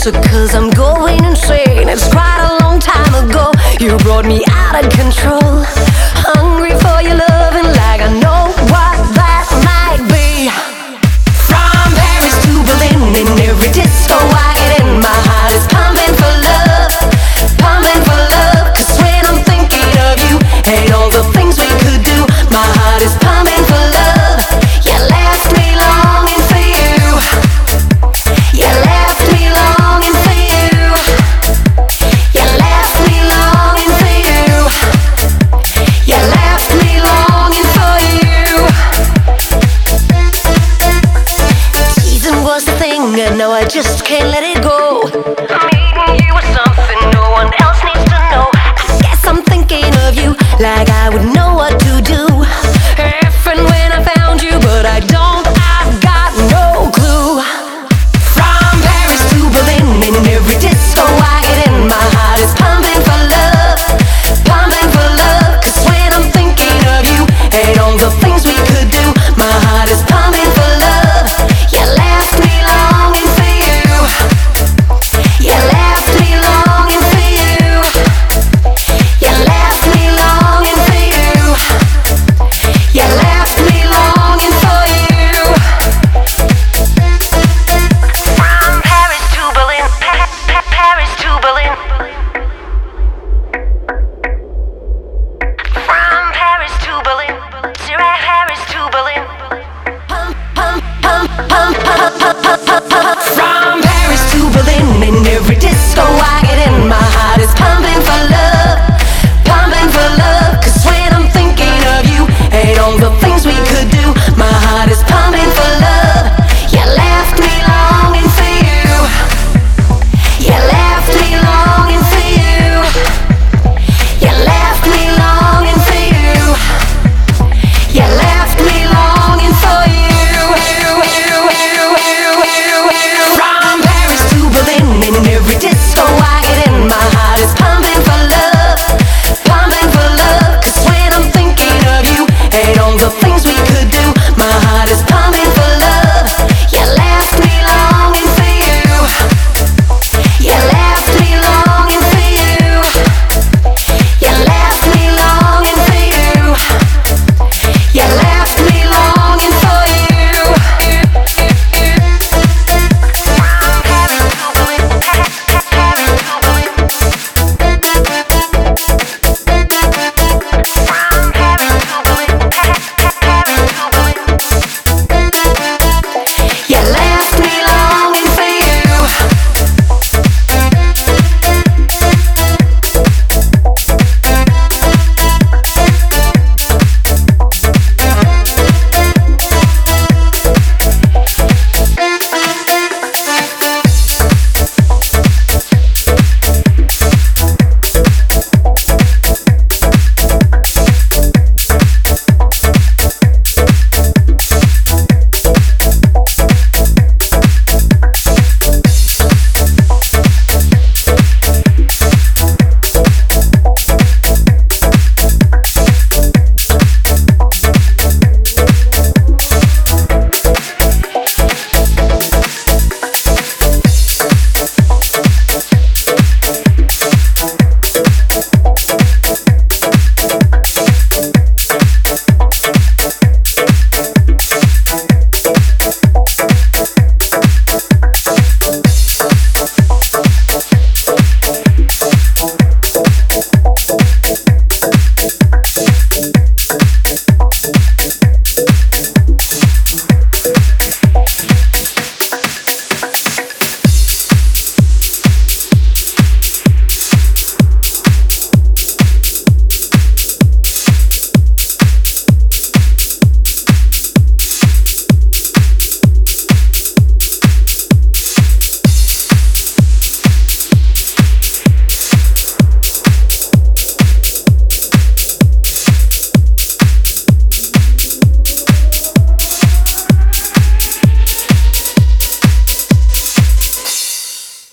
closer cause I'm going insane. It's quite a long time ago. You brought me out of control. know I just can't let it things we could do